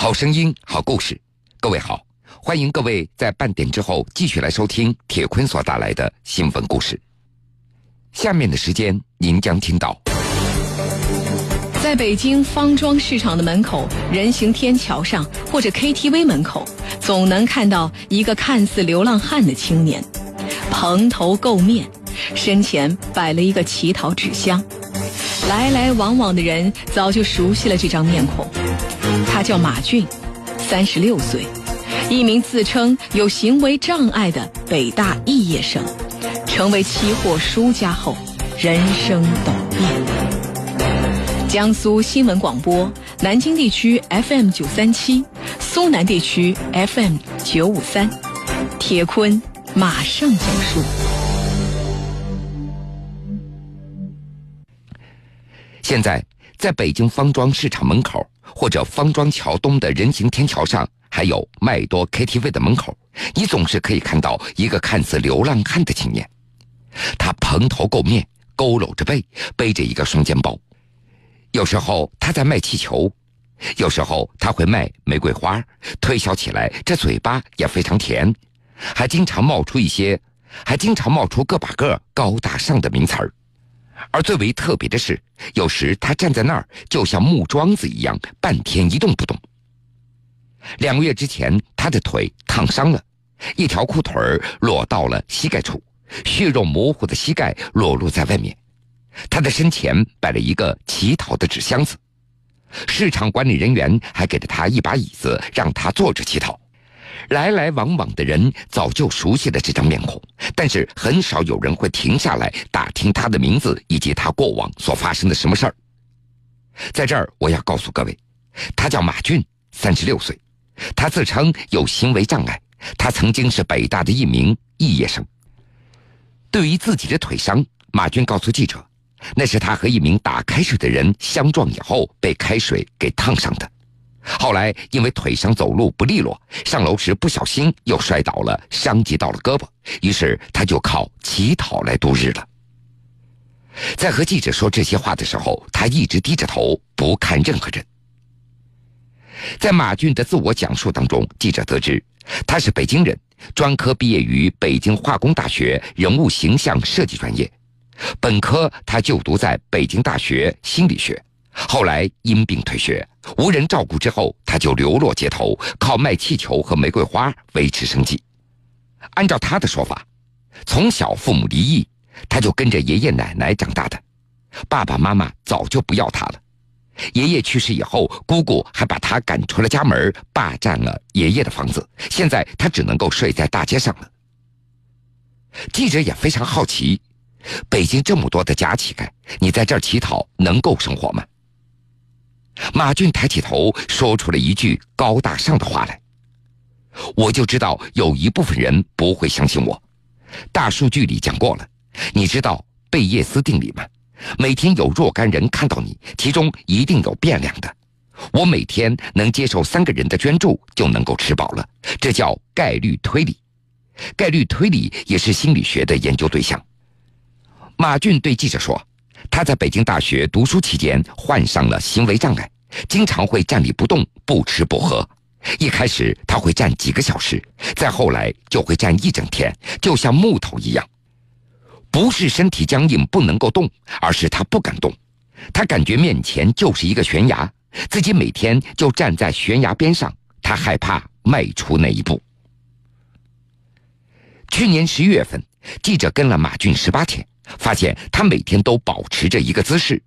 好声音，好故事。各位好，欢迎各位在半点之后继续来收听铁坤所带来的新闻故事。下面的时间，您将听到，在北京方庄市场的门口、人行天桥上或者 KTV 门口，总能看到一个看似流浪汉的青年，蓬头垢面，身前摆了一个乞讨纸箱。来来往往的人早就熟悉了这张面孔，他叫马俊，三十六岁，一名自称有行为障碍的北大肄业生。成为期货输家后，人生陡变。江苏新闻广播南京地区 FM 九三七，苏南地区 FM 九五三，铁坤马上讲述。现在，在北京方庄市场门口或者方庄桥东的人行天桥上，还有麦多 KTV 的门口，你总是可以看到一个看似流浪汉的青年。他蓬头垢面，佝偻着背，背着一个双肩包。有时候他在卖气球，有时候他会卖玫瑰花，推销起来这嘴巴也非常甜，还经常冒出一些，还经常冒出个把个高大上的名词儿。而最为特别的是，有时他站在那儿就像木桩子一样，半天一动不动。两个月之前，他的腿烫伤了，一条裤腿儿落到了膝盖处，血肉模糊的膝盖裸露在外面。他的身前摆了一个乞讨的纸箱子，市场管理人员还给了他一把椅子，让他坐着乞讨。来来往往的人早就熟悉了这张面孔，但是很少有人会停下来打听他的名字以及他过往所发生的什么事儿。在这儿，我要告诉各位，他叫马俊，三十六岁，他自称有行为障碍，他曾经是北大的一名肄业生。对于自己的腿伤，马俊告诉记者，那是他和一名打开水的人相撞以后被开水给烫伤的。后来因为腿上走路不利落，上楼时不小心又摔倒了，伤及到了胳膊，于是他就靠乞讨来度日了。在和记者说这些话的时候，他一直低着头不看任何人。在马俊的自我讲述当中，记者得知他是北京人，专科毕业于北京化工大学人物形象设计专业，本科他就读在北京大学心理学。后来因病退学，无人照顾之后，他就流落街头，靠卖气球和玫瑰花维持生计。按照他的说法，从小父母离异，他就跟着爷爷奶奶长大的，爸爸妈妈早就不要他了。爷爷去世以后，姑姑还把他赶出了家门，霸占了爷爷的房子。现在他只能够睡在大街上了。记者也非常好奇，北京这么多的假乞丐，你在这儿乞讨能够生活吗？马俊抬起头，说出了一句高大上的话来。我就知道有一部分人不会相信我。大数据里讲过了，你知道贝叶斯定理吗？每天有若干人看到你，其中一定有变量的。我每天能接受三个人的捐助，就能够吃饱了。这叫概率推理。概率推理也是心理学的研究对象。马俊对记者说。他在北京大学读书期间患上了行为障碍，经常会站立不动、不吃不喝。一开始他会站几个小时，再后来就会站一整天，就像木头一样。不是身体僵硬不能够动，而是他不敢动。他感觉面前就是一个悬崖，自己每天就站在悬崖边上，他害怕迈出那一步。去年十一月份，记者跟了马俊十八天。发现他每天都保持着一个姿势，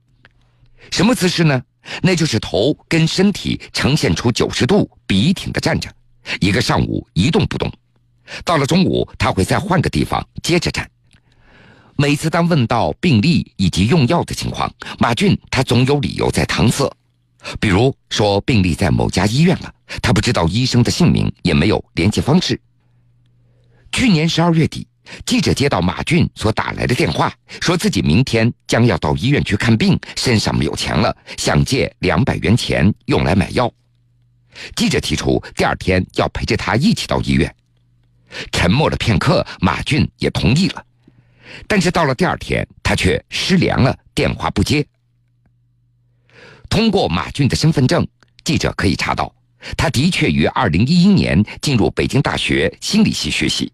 什么姿势呢？那就是头跟身体呈现出九十度，笔挺的站着，一个上午一动不动。到了中午，他会再换个地方接着站。每次当问到病历以及用药的情况，马俊他总有理由在搪塞，比如说病历在某家医院了，他不知道医生的姓名，也没有联系方式。去年十二月底。记者接到马俊所打来的电话，说自己明天将要到医院去看病，身上没有钱了，想借两百元钱用来买药。记者提出第二天要陪着他一起到医院。沉默了片刻，马俊也同意了。但是到了第二天，他却失联了，电话不接。通过马俊的身份证，记者可以查到，他的确于二零一一年进入北京大学心理系学习。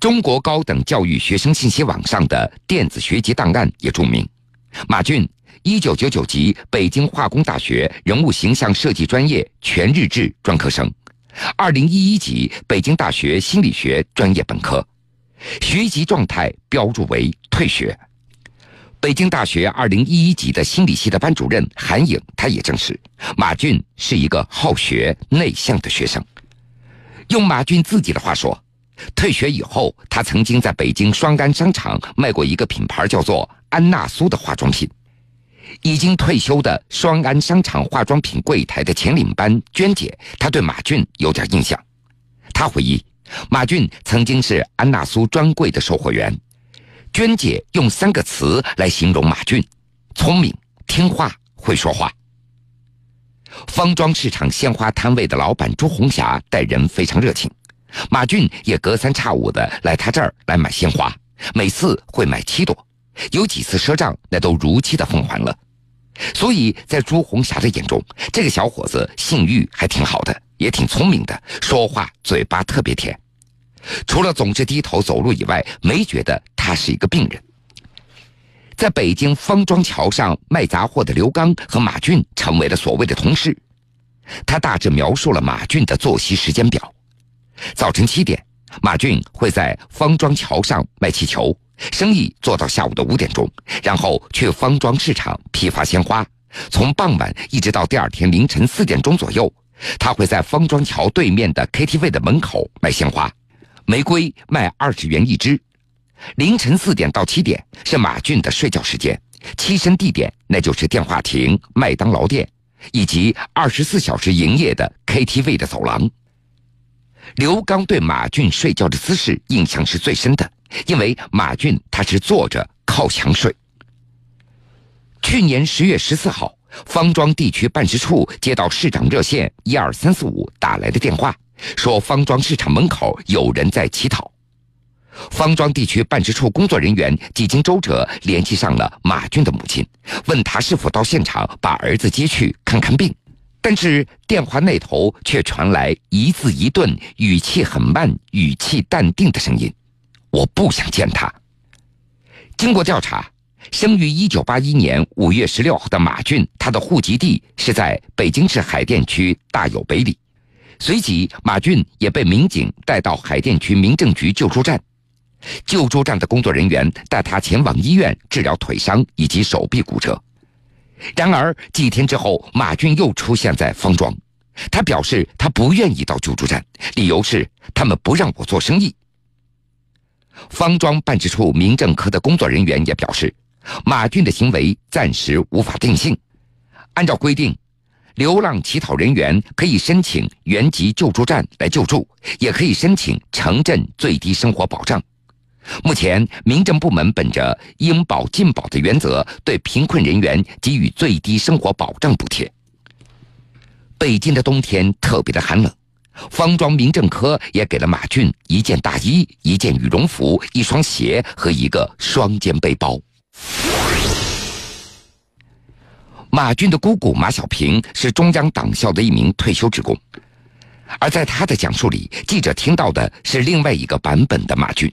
中国高等教育学生信息网上的电子学籍档案也注明，马俊一九九九级北京化工大学人物形象设计专业全日制专科生，二零一一级北京大学心理学专业本科，学籍状态标注为退学。北京大学二零一一级的心理系的班主任韩颖，他也证实，马俊是一个好学内向的学生。用马俊自己的话说。退学以后，他曾经在北京双安商场卖过一个品牌叫做安娜苏的化妆品。已经退休的双安商场化妆品柜台的前领班娟姐，她对马俊有点印象。她回忆，马俊曾经是安娜苏专柜的售货员。娟姐用三个词来形容马俊：聪明、听话、会说话。方庄市场鲜花摊位的老板朱红霞待人非常热情。马俊也隔三差五的来他这儿来买鲜花，每次会买七朵，有几次赊账那都如期的奉还了。所以在朱红霞的眼中，这个小伙子性欲还挺好的，也挺聪明的，说话嘴巴特别甜。除了总是低头走路以外，没觉得他是一个病人。在北京方庄桥上卖杂货的刘刚和马俊成为了所谓的同事。他大致描述了马俊的作息时间表。早晨七点，马俊会在方庄桥上卖气球，生意做到下午的五点钟，然后去方庄市场批发鲜花，从傍晚一直到第二天凌晨四点钟左右，他会在方庄桥对面的 KTV 的门口卖鲜花，玫瑰卖二十元一支。凌晨四点到七点是马俊的睡觉时间，栖身地点那就是电话亭、麦当劳店，以及二十四小时营业的 KTV 的走廊。刘刚对马俊睡觉的姿势印象是最深的，因为马俊他是坐着靠墙睡。去年十月十四号，方庄地区办事处接到市长热线一二三四五打来的电话，说方庄市场门口有人在乞讨。方庄地区办事处工作人员几经周折联系上了马俊的母亲，问他是否到现场把儿子接去看看病。但是电话那头却传来一字一顿、语气很慢、语气淡定的声音：“我不想见他。”经过调查，生于一九八一年五月十六号的马俊，他的户籍地是在北京市海淀区大有北里。随即，马俊也被民警带到海淀区民政局救助站，救助站的工作人员带他前往医院治疗腿伤以及手臂骨折。然而几天之后，马俊又出现在方庄。他表示他不愿意到救助站，理由是他们不让我做生意。方庄办事处民政科的工作人员也表示，马俊的行为暂时无法定性。按照规定，流浪乞讨人员可以申请原籍救助站来救助，也可以申请城镇最低生活保障。目前，民政部门本着应保尽保的原则，对贫困人员给予最低生活保障补贴。北京的冬天特别的寒冷，方庄民政科也给了马俊一件大衣、一件羽绒服、一双鞋和一个双肩背包。马俊的姑姑马小平是中央党校的一名退休职工，而在他的讲述里，记者听到的是另外一个版本的马俊。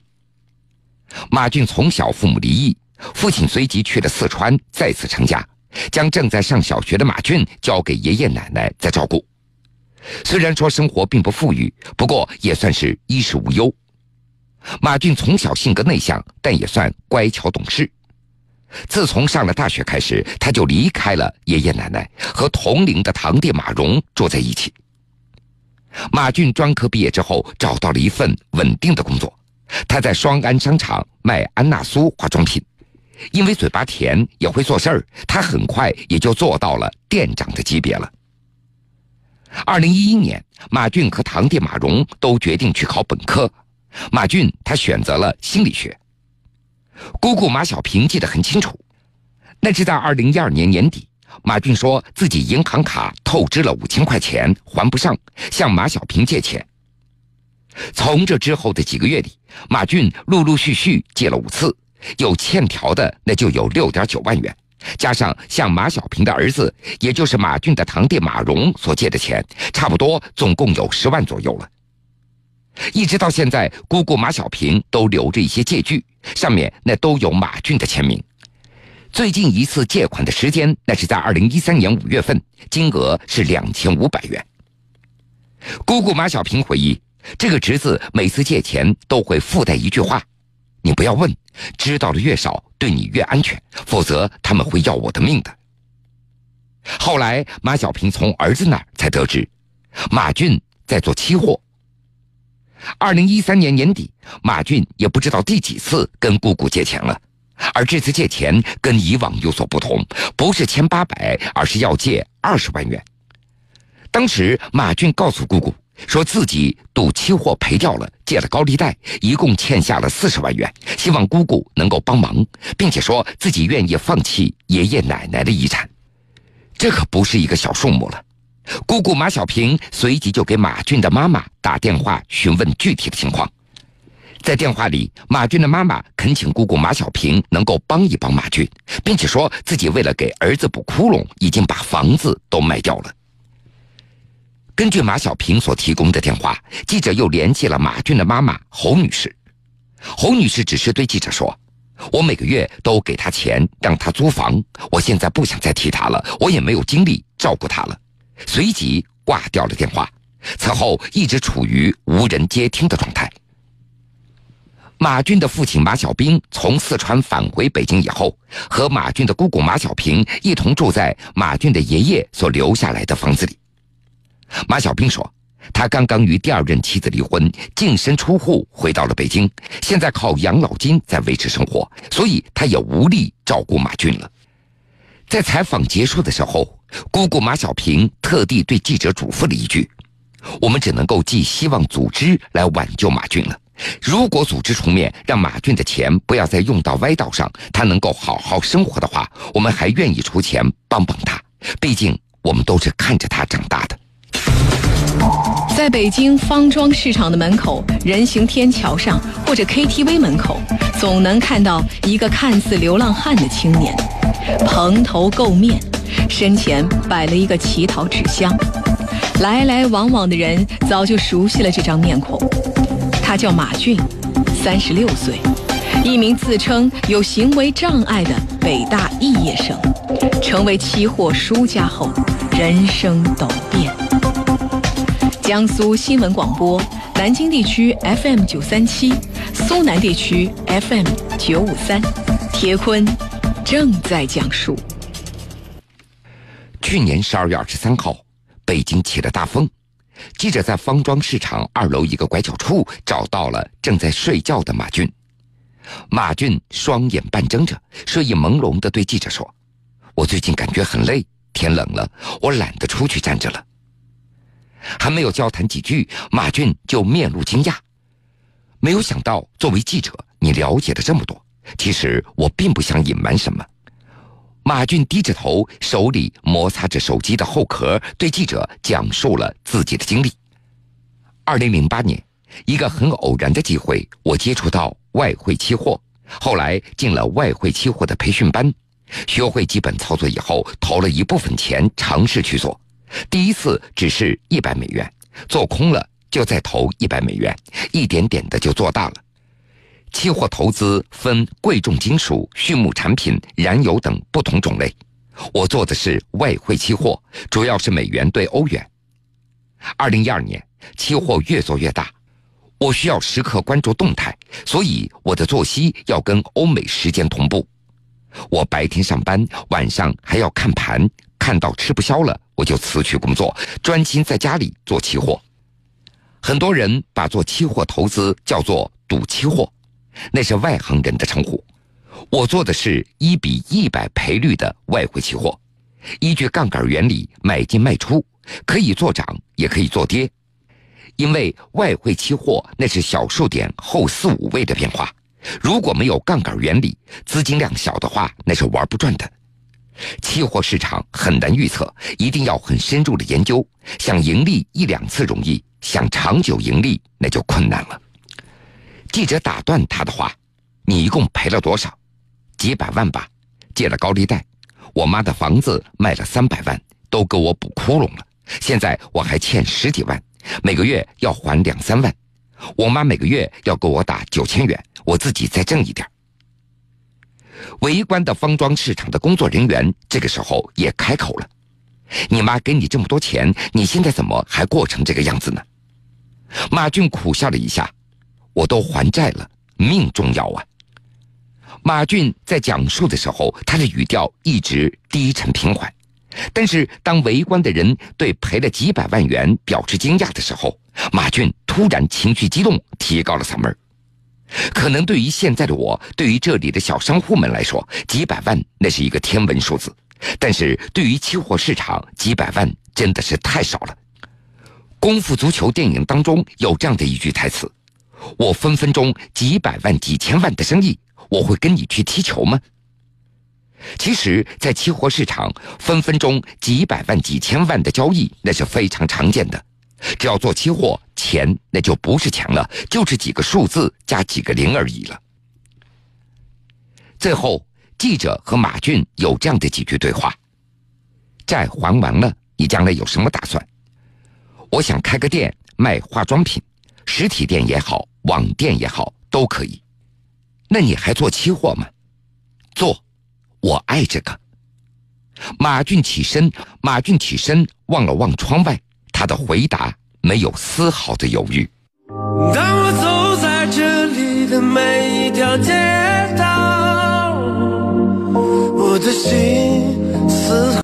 马俊从小父母离异，父亲随即去了四川，再次成家，将正在上小学的马俊交给爷爷奶奶在照顾。虽然说生活并不富裕，不过也算是衣食无忧。马俊从小性格内向，但也算乖巧懂事。自从上了大学开始，他就离开了爷爷奶奶，和同龄的堂弟马荣住在一起。马俊专科毕业之后，找到了一份稳定的工作。他在双安商场卖安娜苏化妆品，因为嘴巴甜也会做事儿，他很快也就做到了店长的级别了。二零一一年，马俊和堂弟马荣都决定去考本科，马俊他选择了心理学。姑姑马小平记得很清楚，那是在二零一二年年底，马俊说自己银行卡透支了五千块钱还不上，向马小平借钱。从这之后的几个月里，马俊陆陆续续借了五次，有欠条的那就有六点九万元，加上向马小平的儿子，也就是马俊的堂弟马荣所借的钱，差不多总共有十万左右了。一直到现在，姑姑马小平都留着一些借据，上面那都有马俊的签名。最近一次借款的时间，那是在二零一三年五月份，金额是两千五百元。姑姑马小平回忆，这个侄子每次借钱都会附带一句话：“你不要问，知道的越少，对你越安全，否则他们会要我的命的。”后来，马小平从儿子那儿才得知，马俊在做期货。二零一三年年底，马俊也不知道第几次跟姑姑借钱了，而这次借钱跟以往有所不同，不是千八百，而是要借二十万元。当时马俊告诉姑姑，说自己赌期货赔掉了，借了高利贷，一共欠下了四十万元，希望姑姑能够帮忙，并且说自己愿意放弃爷爷奶奶的遗产。这可不是一个小数目了。姑姑马小平随即就给马俊的妈妈打电话询问具体的情况。在电话里，马俊的妈妈恳请姑姑马小平能够帮一帮马俊，并且说自己为了给儿子补窟窿，已经把房子都卖掉了。根据马小平所提供的电话，记者又联系了马俊的妈妈侯女士。侯女士只是对记者说：“我每个月都给他钱让他租房，我现在不想再提他了，我也没有精力照顾他了。”随即挂掉了电话，此后一直处于无人接听的状态。马俊的父亲马小兵从四川返回北京以后，和马俊的姑姑马小平一同住在马俊的爷爷所留下来的房子里。马小兵说：“他刚刚与第二任妻子离婚，净身出户回到了北京，现在靠养老金在维持生活，所以他也无力照顾马俊了。”在采访结束的时候，姑姑马小平特地对记者嘱咐了一句：“我们只能够寄希望组织来挽救马俊了。如果组织出面，让马俊的钱不要再用到歪道上，他能够好好生活的话，我们还愿意出钱帮帮他。毕竟我们都是看着他长大的。”在北京方庄市场的门口、人行天桥上或者 KTV 门口，总能看到一个看似流浪汉的青年，蓬头垢面，身前摆了一个乞讨纸箱。来来往往的人早就熟悉了这张面孔。他叫马俊，三十六岁，一名自称有行为障碍的北大肄业生。成为期货输家后，人生陡。江苏新闻广播，南京地区 FM 九三七，苏南地区 FM 九五三，铁坤正在讲述。去年十二月二十三号，北京起了大风，记者在方庄市场二楼一个拐角处找到了正在睡觉的马俊。马俊双眼半睁着，睡意朦胧地对记者说：“我最近感觉很累，天冷了，我懒得出去站着了。”还没有交谈几句，马俊就面露惊讶。没有想到，作为记者，你了解的这么多。其实我并不想隐瞒什么。马俊低着头，手里摩擦着手机的后壳，对记者讲述了自己的经历。二零零八年，一个很偶然的机会，我接触到外汇期货，后来进了外汇期货的培训班，学会基本操作以后，投了一部分钱尝试去做。第一次只是一百美元，做空了就再投一百美元，一点点的就做大了。期货投资分贵重金属、畜牧产品、燃油等不同种类，我做的是外汇期货，主要是美元兑欧元。二零一二年，期货越做越大，我需要时刻关注动态，所以我的作息要跟欧美时间同步。我白天上班，晚上还要看盘。看到吃不消了，我就辞去工作，专心在家里做期货。很多人把做期货投资叫做赌期货，那是外行人的称呼。我做的是一比一百赔率的外汇期货，依据杠杆原理买进卖出，可以做涨也可以做跌。因为外汇期货那是小数点后四五位的变化，如果没有杠杆原理，资金量小的话，那是玩不转的。期货市场很难预测，一定要很深入的研究。想盈利一两次容易，想长久盈利那就困难了。记者打断他的话：“你一共赔了多少？几百万吧？借了高利贷？我妈的房子卖了三百万，都给我补窟窿了。现在我还欠十几万，每个月要还两三万。我妈每个月要给我打九千元，我自己再挣一点。围观的方庄市场的工作人员这个时候也开口了：“你妈给你这么多钱，你现在怎么还过成这个样子呢？”马俊苦笑了一下：“我都还债了，命重要啊。”马俊在讲述的时候，他的语调一直低沉平缓。但是，当围观的人对赔了几百万元表示惊讶的时候，马俊突然情绪激动，提高了嗓门。可能对于现在的我，对于这里的小商户们来说，几百万那是一个天文数字；但是对于期货市场，几百万真的是太少了。功夫足球电影当中有这样的一句台词：“我分分钟几百万、几千万的生意，我会跟你去踢球吗？”其实，在期货市场，分分钟几百万、几千万的交易，那是非常常见的。只要做期货，钱那就不是钱了，就是几个数字加几个零而已了。最后，记者和马俊有这样的几句对话：债还完了，你将来有什么打算？我想开个店卖化妆品，实体店也好，网店也好，都可以。那你还做期货吗？做。我爱这个。马俊起身，马俊起身，望了望窗外，他的回答没有丝毫的犹豫。当我走在这里的每一条街道，我的心似。